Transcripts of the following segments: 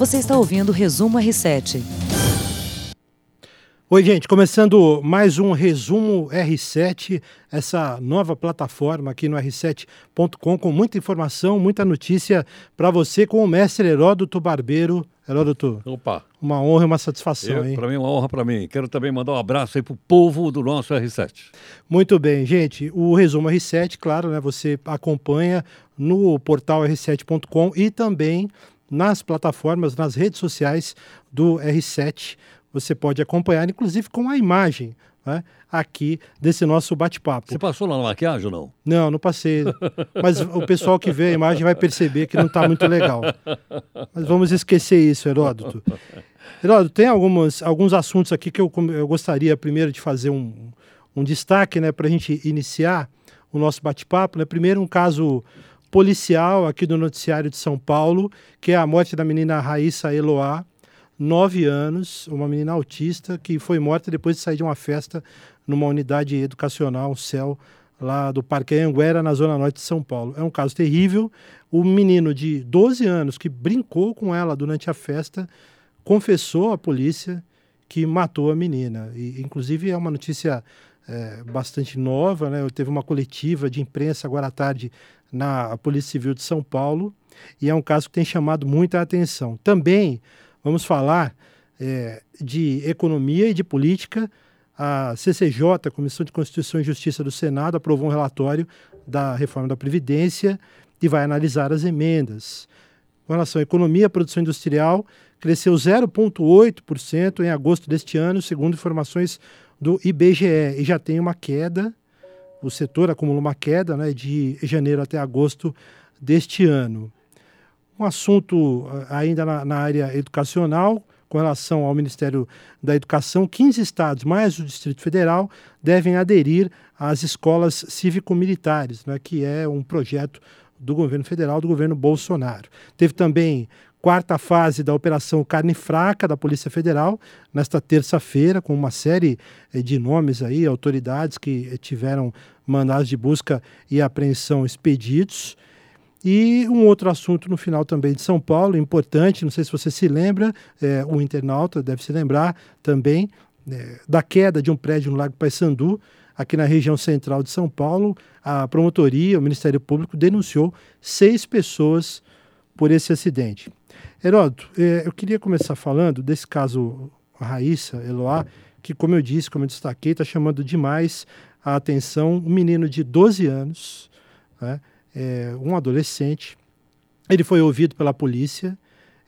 Você está ouvindo o Resumo R7. Oi, gente, começando mais um resumo R7, essa nova plataforma aqui no r7.com com muita informação, muita notícia para você com o mestre Heródoto Barbeiro. Heródoto. Opa. Uma honra e uma satisfação, hein? Para mim, uma honra para mim. Quero também mandar um abraço aí pro povo do nosso R7. Muito bem, gente. O resumo R7, claro, né? Você acompanha no portal r7.com e também nas plataformas, nas redes sociais do R7 você pode acompanhar, inclusive com a imagem né, aqui desse nosso bate-papo. Você passou lá na maquiagem ou não? Não, não passei. Mas o pessoal que vê a imagem vai perceber que não está muito legal. Mas vamos esquecer isso, Heródoto. Heródoto, tem algumas, alguns assuntos aqui que eu, eu gostaria primeiro de fazer um, um destaque né, para a gente iniciar o nosso bate-papo. Né? Primeiro, um caso policial aqui do noticiário de São Paulo, que é a morte da menina Raíssa Eloá, nove anos, uma menina autista que foi morta depois de sair de uma festa numa unidade educacional, um céu, lá do Parque Anguera, na zona norte de São Paulo. É um caso terrível. O menino de 12 anos que brincou com ela durante a festa confessou à polícia que matou a menina. E, inclusive, é uma notícia é, bastante nova. Né? Teve uma coletiva de imprensa agora à tarde na Polícia Civil de São Paulo e é um caso que tem chamado muita atenção. Também Vamos falar é, de economia e de política. A CCJ, a Comissão de Constituição e Justiça do Senado, aprovou um relatório da reforma da Previdência e vai analisar as emendas. Com relação à economia, a produção industrial cresceu 0,8% em agosto deste ano, segundo informações do IBGE, e já tem uma queda. O setor acumulou uma queda né, de janeiro até agosto deste ano. Um assunto eh, ainda na, na área educacional, com relação ao Ministério da Educação, 15 estados, mais o Distrito Federal, devem aderir às escolas cívico-militares, né, que é um projeto do governo federal, do governo Bolsonaro. Teve também quarta fase da Operação Carne Fraca da Polícia Federal, nesta terça-feira, com uma série eh, de nomes aí, autoridades que eh, tiveram mandados de busca e apreensão expedidos. E um outro assunto no final também de São Paulo, importante, não sei se você se lembra, é, o internauta deve se lembrar também, é, da queda de um prédio no Lago Paissandu, aqui na região central de São Paulo. A promotoria, o Ministério Público, denunciou seis pessoas por esse acidente. Heródoto, é, eu queria começar falando desse caso Raíssa Eloá, que, como eu disse, como eu destaquei, está chamando demais a atenção. Um menino de 12 anos, né, é, um adolescente. Ele foi ouvido pela polícia.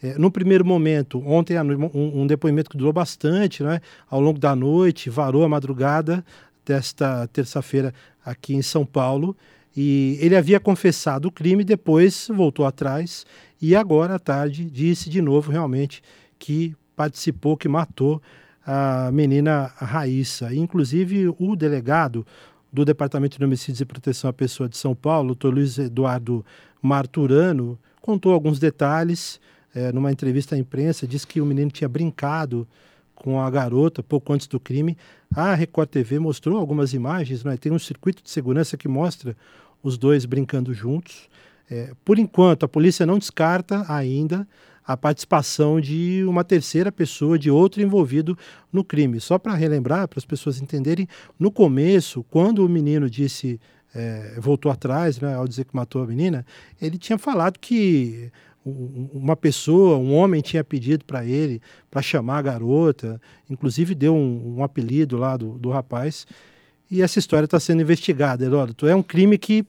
É, no primeiro momento, ontem, um, um, depoimento que durou bastante, né? ao longo da noite, varou a madrugada desta terça-feira aqui em São Paulo. E ele havia confessado o crime, depois voltou atrás e agora à tarde disse de novo realmente que participou, que matou a menina Raíssa. Inclusive, o delegado, do Departamento de Homicídios e Proteção à Pessoa de São Paulo, o Luiz Eduardo Marturano, contou alguns detalhes é, numa entrevista à imprensa, disse que o menino tinha brincado com a garota pouco antes do crime. A Record TV mostrou algumas imagens, né? tem um circuito de segurança que mostra os dois brincando juntos. É, por enquanto, a polícia não descarta ainda a participação de uma terceira pessoa, de outro envolvido no crime. Só para relembrar, para as pessoas entenderem, no começo, quando o menino disse, é, voltou atrás, né, ao dizer que matou a menina, ele tinha falado que uma pessoa, um homem tinha pedido para ele para chamar a garota, inclusive deu um, um apelido lá do, do rapaz. E essa história está sendo investigada, Heródoto. É um crime que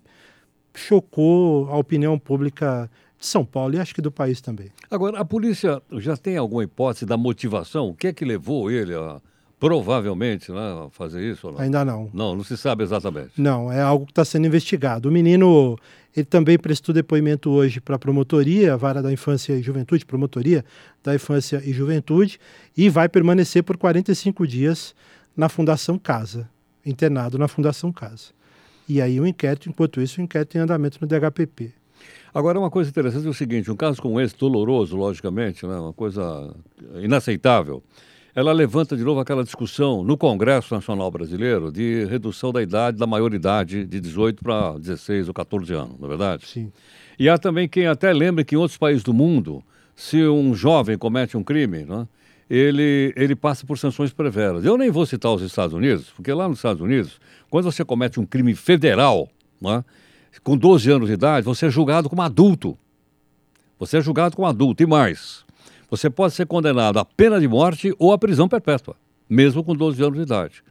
chocou a opinião pública de São Paulo e acho que do país também. Agora, a polícia já tem alguma hipótese da motivação? O que é que levou ele a, provavelmente, né, a fazer isso? Não? Ainda não. Não, não se sabe exatamente. Não, é algo que está sendo investigado. O menino, ele também prestou depoimento hoje para a promotoria, a vara da infância e juventude, promotoria da infância e juventude, e vai permanecer por 45 dias na Fundação Casa, internado na Fundação Casa. E aí o inquérito, enquanto isso, o inquérito em andamento no DHPP. Agora, uma coisa interessante é o seguinte: um caso como esse, doloroso, logicamente, né, uma coisa inaceitável, ela levanta de novo aquela discussão no Congresso Nacional Brasileiro de redução da idade, da maioridade de 18 para 16 ou 14 anos, não é verdade? Sim. E há também quem até lembre que em outros países do mundo se um jovem comete um crime, né, ele, ele passa por sanções severas. Eu nem vou citar os Estados Unidos, porque lá nos Estados Unidos, quando você comete um crime federal, né, com 12 anos de idade, você é julgado como adulto. Você é julgado como adulto. E mais, você pode ser condenado à pena de morte ou à prisão perpétua, mesmo com 12 anos de idade.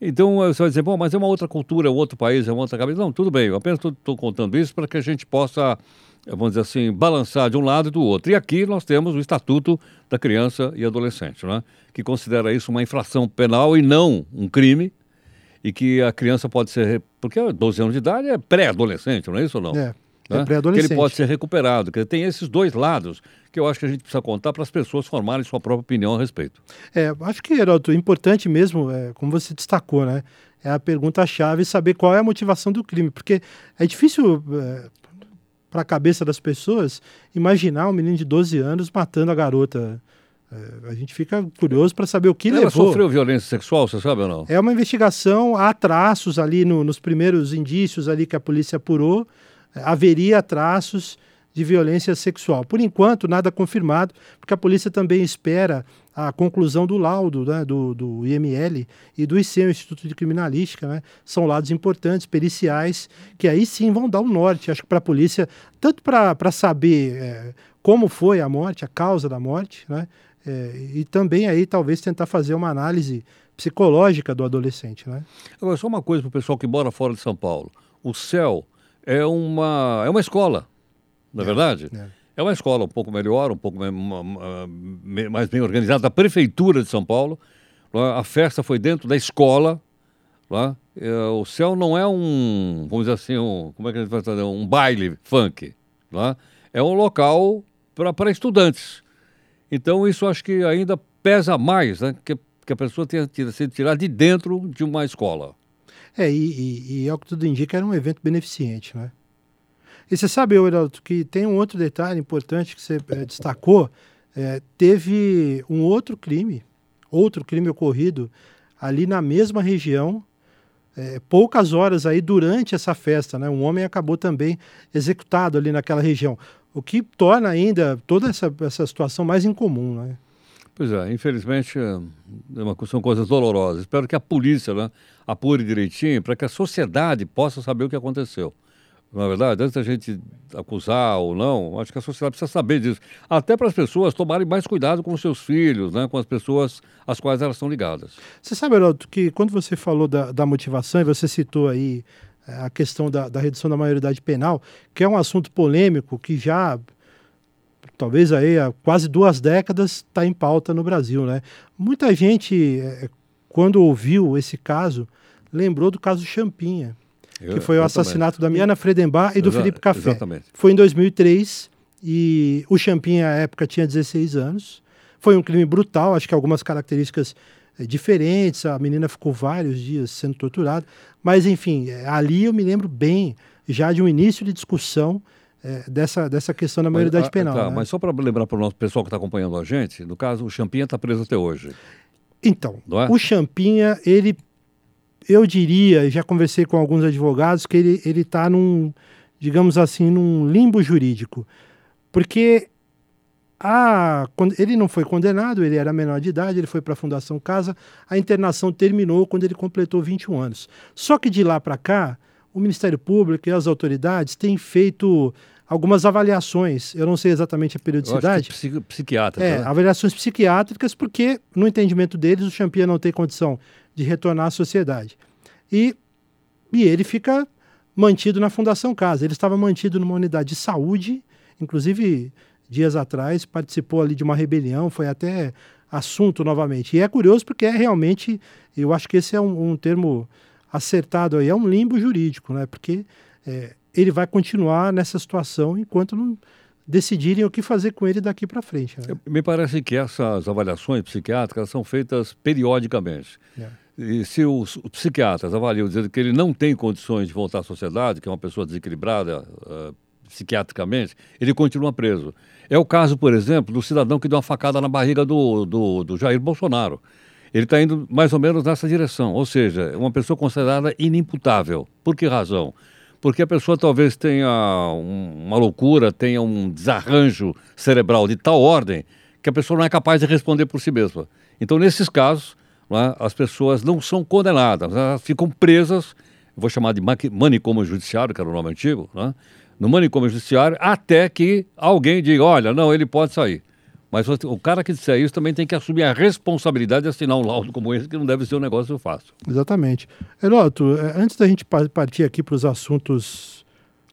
Então você vai dizer, bom, mas é uma outra cultura, é um outro país, é uma outra cabeça. Não, tudo bem, eu apenas estou contando isso para que a gente possa, vamos dizer assim, balançar de um lado e do outro. E aqui nós temos o Estatuto da Criança e Adolescente, né? que considera isso uma infração penal e não um crime, e que a criança pode ser. Porque 12 anos de idade é pré-adolescente, não é isso ou não? É. É né? pré-adolescente. Que ele pode ser recuperado. Que tem esses dois lados que eu acho que a gente precisa contar para as pessoas formarem sua própria opinião a respeito. É, acho que, Heródoto, importante mesmo, é, como você destacou, né? É a pergunta-chave saber qual é a motivação do crime. Porque é difícil é, para a cabeça das pessoas imaginar um menino de 12 anos matando a garota. É, a gente fica curioso para saber o que Ela levou. Ela sofreu violência sexual, você sabe ou não? É uma investigação, há traços ali no, nos primeiros indícios ali que a polícia apurou haveria traços de violência sexual. Por enquanto, nada confirmado, porque a polícia também espera a conclusão do laudo né, do, do IML e do IC, o Instituto de Criminalística. Né? São laudos importantes, periciais, que aí sim vão dar o um norte, acho que para a polícia, tanto para saber é, como foi a morte, a causa da morte, né? É, e também aí talvez tentar fazer uma análise psicológica do adolescente. Né? Agora, só uma coisa para o pessoal que mora fora de São Paulo. O céu é uma, é uma escola, na é, é, verdade? É. é. uma escola um pouco melhor, um pouco mais bem organizada, da Prefeitura de São Paulo. A festa foi dentro da escola. Lá. É, o céu não é um, vamos dizer assim, um, como é que a gente vai fazer? Um baile funk. Lá. É um local para estudantes. Então, isso acho que ainda pesa mais, né? Que, que a pessoa tenha sido tirada de dentro de uma escola. É, e, e, e ao que tudo indica, era um evento beneficente, né? E você sabe, Heraldo, que tem um outro detalhe importante que você é, destacou. É, teve um outro crime, outro crime ocorrido ali na mesma região, é, poucas horas aí durante essa festa, né? Um homem acabou também executado ali naquela região, o que torna ainda toda essa, essa situação mais incomum, né? Pois é, infelizmente é uma, são coisas dolorosas. Espero que a polícia né, apure direitinho para que a sociedade possa saber o que aconteceu. Na é verdade, antes da gente acusar ou não, acho que a sociedade precisa saber disso. Até para as pessoas tomarem mais cuidado com os seus filhos, né, com as pessoas às quais elas estão ligadas. Você sabe, Heródoto, que quando você falou da, da motivação e você citou aí é, a questão da, da redução da maioridade penal, que é um assunto polêmico que já talvez aí há quase duas décadas está em pauta no Brasil, né? Muita gente, é, quando ouviu esse caso, lembrou do caso Champinha, Eu, que foi o assassinato da Miana Fredenbar e do Exa Felipe Café. Exatamente. Foi em 2003 e o Champinha, à época, tinha 16 anos. Foi um crime brutal, acho que algumas características é, diferentes, a menina ficou vários dias sendo torturada, mas enfim, é, ali eu me lembro bem já de um início de discussão é, dessa, dessa questão da maioridade mas, ah, penal. Tá, né? Mas só para lembrar para o nosso pessoal que está acompanhando a gente, no caso, o Champinha está preso até hoje. Então, é? o Champinha, ele, eu diria, já conversei com alguns advogados, que ele está num, digamos assim, num limbo jurídico. Porque a, ele não foi condenado, ele era menor de idade, ele foi para a Fundação Casa, a internação terminou quando ele completou 21 anos. Só que de lá para cá, o Ministério Público e as autoridades têm feito algumas avaliações, eu não sei exatamente a periodicidade. Psiqui psiquiatra. É, né? avaliações psiquiátricas, porque no entendimento deles o Champia não tem condição de retornar à sociedade. E, e ele fica mantido na Fundação Casa. Ele estava mantido numa unidade de saúde, inclusive dias atrás participou ali de uma rebelião, foi até assunto novamente. E é curioso porque é realmente, eu acho que esse é um, um termo acertado aí, é um limbo jurídico, né? Porque é, ele vai continuar nessa situação enquanto não decidirem o que fazer com ele daqui para frente. Né? Me parece que essas avaliações psiquiátricas são feitas periodicamente. É. E se os, psiquiatras avaliam dizendo que ele não tem condições de voltar à sociedade, que é uma pessoa desequilibrada uh, psiquiatricamente, ele continua preso. É o caso, por exemplo, do cidadão que deu uma facada na barriga do, do, do Jair Bolsonaro. Ele está indo mais ou menos nessa direção, ou seja, uma pessoa considerada inimputável. Por que razão? Porque a pessoa talvez tenha um, uma loucura, tenha um desarranjo cerebral de tal ordem que a pessoa não é capaz de responder por si mesma. Então, nesses casos, é, as pessoas não são condenadas, elas ficam presas, vou chamar de manicômio judiciário, que era o nome antigo, é, no manicômio judiciário, até que alguém diga, olha, não, ele pode sair. Mas o cara que disser isso também tem que assumir a responsabilidade de assinar um laudo como esse, que não deve ser um negócio fácil. Exatamente. Heroto, é, antes da gente partir aqui para os assuntos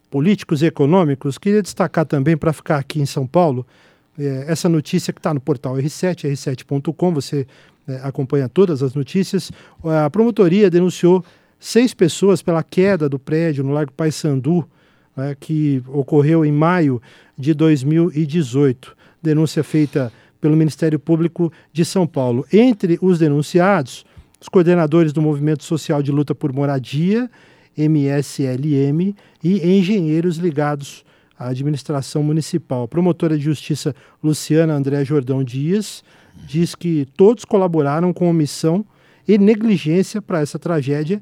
políticos e econômicos, queria destacar também, para ficar aqui em São Paulo, é, essa notícia que está no portal R7, r7.com, você é, acompanha todas as notícias. A promotoria denunciou seis pessoas pela queda do prédio no Largo Paissandu, né, que ocorreu em maio de 2018 denúncia feita pelo Ministério Público de São Paulo. Entre os denunciados, os coordenadores do Movimento Social de Luta por Moradia, MSLM, e engenheiros ligados à administração municipal. A promotora de justiça Luciana André Jordão Dias diz que todos colaboraram com omissão e negligência para essa tragédia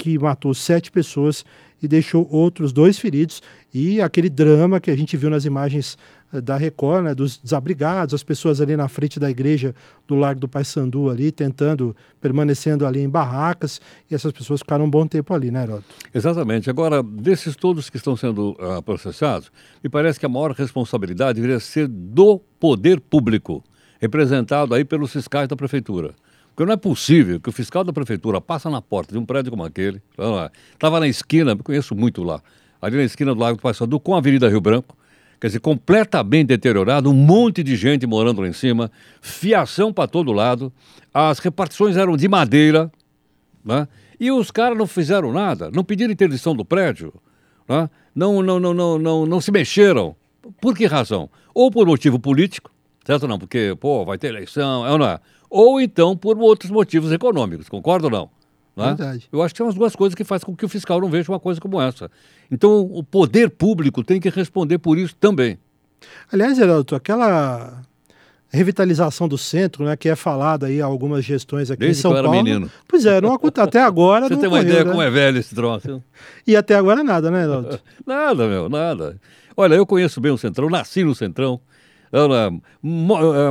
que matou sete pessoas e deixou outros dois feridos e aquele drama que a gente viu nas imagens eh, da Record, né, dos desabrigados, as pessoas ali na frente da igreja do Largo do Paissandu ali, tentando, permanecendo ali em barracas, e essas pessoas ficaram um bom tempo ali, né, Heroto? Exatamente. Agora, desses todos que estão sendo uh, processados, me parece que a maior responsabilidade deveria ser do poder público, representado aí pelos fiscais da prefeitura. Porque não é possível que o fiscal da prefeitura passa na porta de um prédio como aquele, estava na esquina, me conheço muito lá, ali na esquina do Lago do Paissandu, com a Avenida Rio Branco, quer dizer, completamente deteriorado, um monte de gente morando lá em cima, fiação para todo lado, as repartições eram de madeira, né? e os caras não fizeram nada, não pediram interdição do prédio, né? não, não, não, não, não, não se mexeram. Por que razão? Ou por motivo político, certo não? Porque, pô, vai ter eleição, é ou não é? Ou então por outros motivos econômicos, concorda ou não? Né? Verdade. Eu acho que são as duas coisas que fazem com que o fiscal não veja uma coisa como essa. Então, o poder público tem que responder por isso também. Aliás, Geraldo, aquela revitalização do centro, né, que é falada aí algumas gestões aqui Desde em São Paulo. menino. Pois é, não até agora Você não tem uma ideia né? como é velho esse troço? E até agora nada, né, Geraldo? nada, meu, nada. Olha, eu conheço bem o Centrão, nasci no Centrão,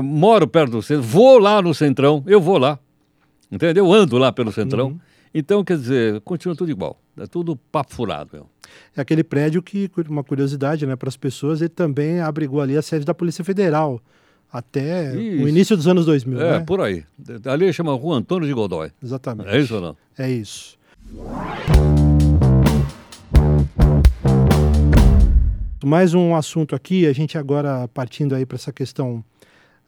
moro perto do centro, vou lá no Centrão, eu vou lá, entendeu? Eu ando lá pelo Centrão. Uhum. Então, quer dizer, continua tudo igual. É tudo papo furado. Meu. É aquele prédio que, uma curiosidade né, para as pessoas, ele também abrigou ali a sede da Polícia Federal até isso. o início dos anos 2000. É, né? por aí. Ali chama Rua Antônio de Godoy. Exatamente. É isso ou não? É isso. Mais um assunto aqui, a gente agora partindo aí para essa questão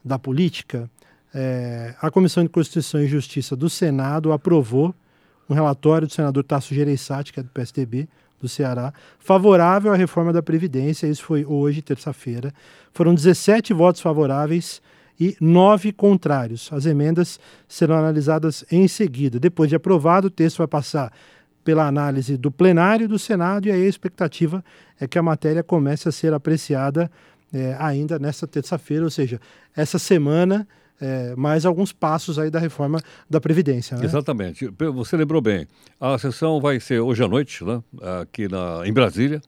da política. É, a Comissão de Constituição e Justiça do Senado aprovou um relatório do senador Tasso Gereissati, que é do PSDB, do Ceará, favorável à reforma da Previdência. Isso foi hoje, terça-feira. Foram 17 votos favoráveis e nove contrários. As emendas serão analisadas em seguida. Depois de aprovado, o texto vai passar pela análise do plenário do Senado e aí a expectativa é que a matéria comece a ser apreciada é, ainda nesta terça-feira, ou seja, essa semana é, mais alguns passos aí da reforma da Previdência. Né? Exatamente. Você lembrou bem. A sessão vai ser hoje à noite, né? aqui na, em Brasília.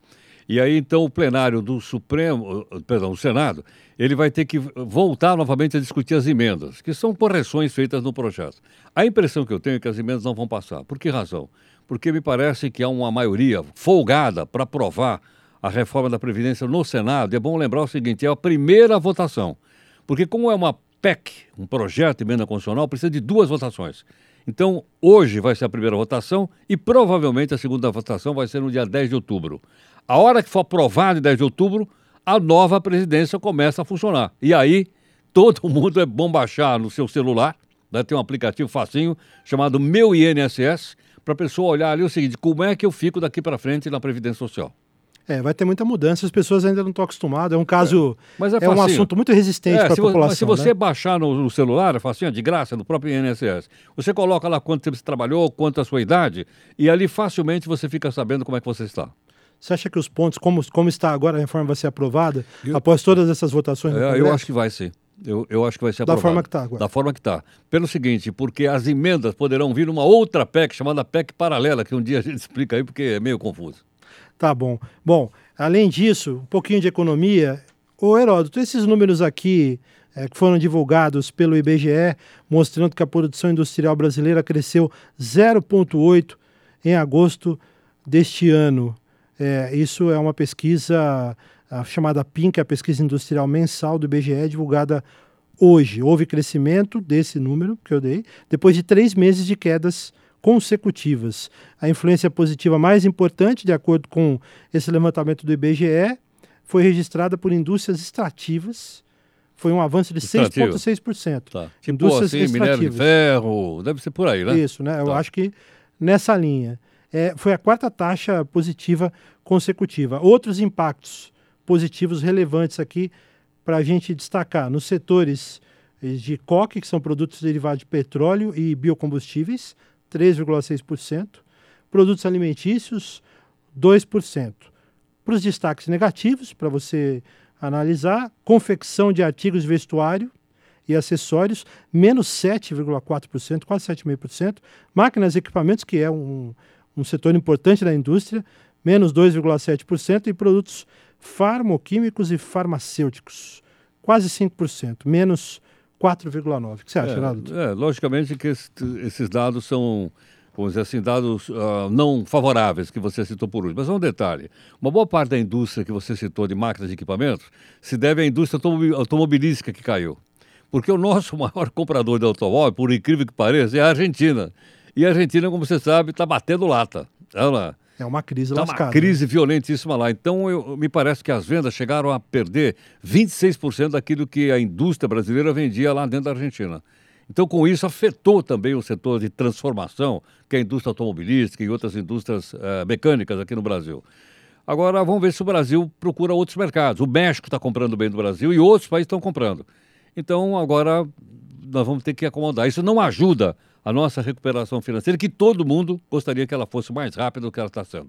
E aí, então, o plenário do Supremo, perdão, do Senado, ele vai ter que voltar novamente a discutir as emendas, que são correções feitas no projeto. A impressão que eu tenho é que as emendas não vão passar. Por que razão? Porque me parece que há uma maioria folgada para aprovar a reforma da Previdência no Senado. É bom lembrar o seguinte: é a primeira votação. Porque, como é uma PEC, um projeto de emenda constitucional, precisa de duas votações. Então, hoje vai ser a primeira votação e provavelmente a segunda votação vai ser no dia 10 de outubro. A hora que for aprovado em 10 de outubro, a nova presidência começa a funcionar. E aí, todo mundo é bom baixar no seu celular, né? tem um aplicativo facinho chamado Meu INSS, para a pessoa olhar ali o seguinte, como é que eu fico daqui para frente na Previdência Social. É, vai ter muita mudança, as pessoas ainda não estão acostumadas. É um caso. É, mas é, é um assunto muito resistente é, para a população. Mas se você né? baixar no, no, celular, é facinho, de graça, no próprio INSS, você coloca lá quanto tempo você trabalhou, quanto a sua idade, e ali facilmente você fica sabendo como é que você está. Você acha que os pontos, como, como está agora, a reforma vai ser aprovada eu, após todas essas votações? É, eu acho que vai ser. Eu, eu acho que vai ser aprovado. Da forma que está agora. Da forma que está. Pelo seguinte, porque as emendas poderão vir numa outra PEC chamada PEC paralela, que um dia a gente explica aí porque é meio confuso. Tá bom. Bom, além disso, um pouquinho de economia. Ô Heródoto, esses números aqui é, que foram divulgados pelo IBGE, mostrando que a produção industrial brasileira cresceu 0,8 em agosto deste ano. É, isso é uma pesquisa chamada PIN, que é a pesquisa industrial mensal do IBGE, divulgada hoje. Houve crescimento desse número que eu dei, depois de três meses de quedas consecutivas. A influência positiva mais importante, de acordo com esse levantamento do IBGE, foi registrada por indústrias extrativas. Foi um avanço de 6,6%. Tá. Tipo indústrias assim, minério de ferro, deve ser por aí, né? Isso, né? Eu tá. acho que nessa linha. É, foi a quarta taxa positiva consecutiva. Outros impactos positivos relevantes aqui para a gente destacar nos setores de coque, que são produtos derivados de petróleo e biocombustíveis, 3,6%, produtos alimentícios, 2%. Para os destaques negativos, para você analisar, confecção de artigos de vestuário e acessórios, menos 7,4%, quase 7,5%, máquinas e equipamentos, que é um, um setor importante da indústria, menos 2,7%, e produtos farmoquímicos e farmacêuticos, quase 5%, menos 4,9%. O que você acha, é, É, logicamente que esses dados são, vamos dizer assim, dados uh, não favoráveis que você citou por último. Mas um detalhe: uma boa parte da indústria que você citou de máquinas e equipamentos se deve à indústria automobilística que caiu. Porque o nosso maior comprador de automóvel, por incrível que pareça, é a Argentina. E a Argentina, como você sabe, está batendo lata. Ela é uma crise tá lascada. uma crise violentíssima lá. Então, eu, me parece que as vendas chegaram a perder 26% daquilo que a indústria brasileira vendia lá dentro da Argentina. Então, com isso, afetou também o setor de transformação, que é a indústria automobilística e outras indústrias uh, mecânicas aqui no Brasil. Agora, vamos ver se o Brasil procura outros mercados. O México está comprando bem do Brasil e outros países estão comprando. Então, agora, nós vamos ter que acomodar. Isso não ajuda a nossa recuperação financeira, que todo mundo gostaria que ela fosse mais rápida do que ela está sendo.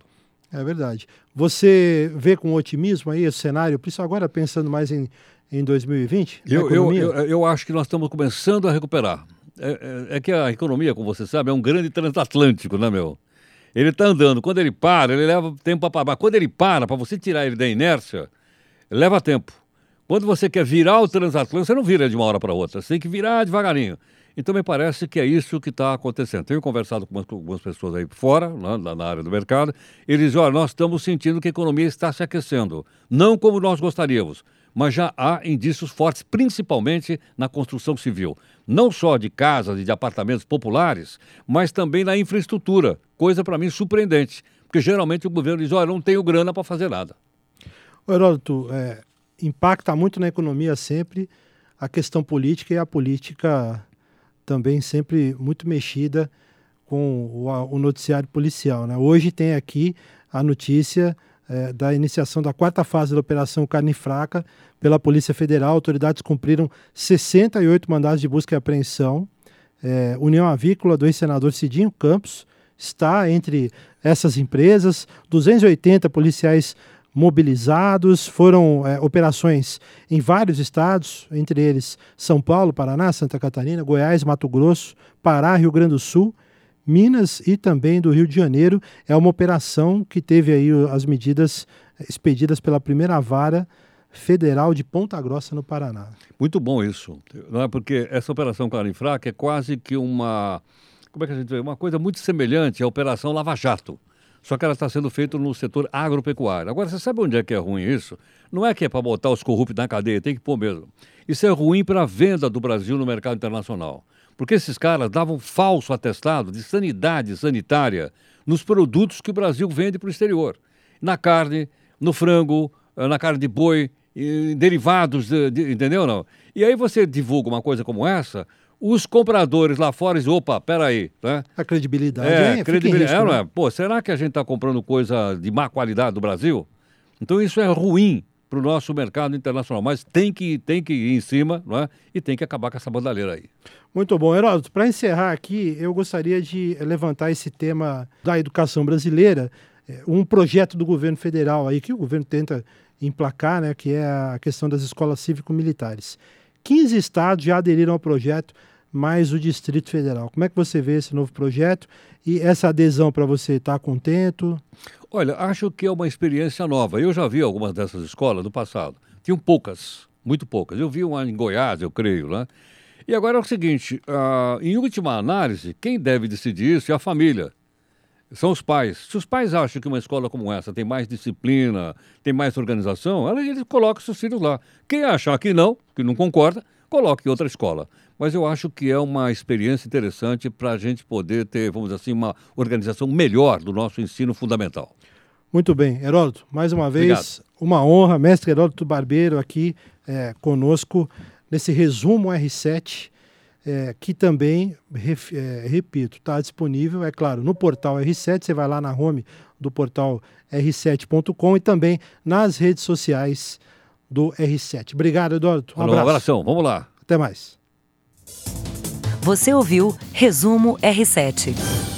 É verdade. Você vê com otimismo aí esse cenário, por isso agora pensando mais em, em 2020? Eu, eu, eu, eu, acho que nós estamos começando a recuperar. É, é, é que a economia, como você sabe, é um grande transatlântico, né, meu? Ele está andando. Quando ele para, ele leva tempo para parar. Quando ele para, para você tirar ele da inércia, leva tempo. Quando você quer virar o transatlântico, você não vira de uma hora para outra. Você tem que virar devagarinho. Então, me parece que é isso que está acontecendo. Tenho conversado com algumas pessoas aí fora, na área do mercado, eles dizem: olha, nós estamos sentindo que a economia está se aquecendo. Não como nós gostaríamos, mas já há indícios fortes, principalmente na construção civil. Não só de casas e de apartamentos populares, mas também na infraestrutura. Coisa para mim surpreendente, porque geralmente o governo diz: olha, não tenho grana para fazer nada. Heródoto, é, impacta muito na economia sempre a questão política e a política também sempre muito mexida com o, o noticiário policial. Né? Hoje tem aqui a notícia é, da iniciação da quarta fase da Operação Carne Fraca pela Polícia Federal. Autoridades cumpriram 68 mandados de busca e apreensão. É, União Avícola do ex-senador Cidinho Campos está entre essas empresas. 280 policiais mobilizados. Foram é, operações em vários estados, entre eles São Paulo, Paraná, Santa Catarina, Goiás, Mato Grosso, Pará, Rio Grande do Sul, Minas e também do Rio de Janeiro. É uma operação que teve aí as medidas expedidas pela primeira vara federal de Ponta Grossa, no Paraná. Muito bom isso, não é? Porque essa operação Carne Fraca é quase que uma, como é que a gente vê? Uma coisa muito semelhante à operação Lava Jato só que ela está sendo feita no setor agropecuário. Agora, você sabe onde é que é ruim isso? Não é que é para botar os corruptos na cadeia, tem que pôr mesmo. Isso é ruim para a venda do Brasil no mercado internacional. Porque esses caras davam falso atestado de sanidade sanitária nos produtos que o Brasil vende para o exterior. Na carne, no frango, eh, na carne de boi, derivados, de, de, entendeu não? E aí você divulga uma coisa como essa, os compradores lá fora dizem, opa, peraí, né? A credibilidade é, é credibilidade, risco, é, né? Pô, será que a gente está comprando coisa de má qualidade do Brasil? Então isso é ruim para o nosso mercado internacional, mas tem que, tem que ir em cima não é? e tem que acabar com essa bandalheira aí. Muito bom. Heródoto, para encerrar aqui, eu gostaria de levantar esse tema da educação brasileira, é, um projeto do governo federal aí que o governo tenta emplacar, né, que é a questão das escolas cívico-militares. 15 estados já aderiram ao projeto, mais o Distrito Federal. Como é que você vê esse novo projeto e essa adesão para você? Está contento? Olha, acho que é uma experiência nova. Eu já vi algumas dessas escolas no passado. Tinham poucas, muito poucas. Eu vi uma em Goiás, eu creio, né? E agora é o seguinte: uh, em última análise, quem deve decidir isso é a família. São os pais. Se os pais acham que uma escola como essa tem mais disciplina, tem mais organização, eles colocam seus filhos lá. Quem achar que não, que não concorda, coloque em outra escola. Mas eu acho que é uma experiência interessante para a gente poder ter, vamos dizer assim, uma organização melhor do nosso ensino fundamental. Muito bem, Heródoto, mais uma vez, Obrigado. uma honra, mestre Heródoto Barbeiro aqui é, conosco nesse resumo R7 é, que também, ref, é, repito, está disponível, é claro, no portal R7, você vai lá na home do portal r7.com e também nas redes sociais do R7. Obrigado, Eduardo. Um abraço. Um abração, vamos lá. Até mais. Você ouviu Resumo R7.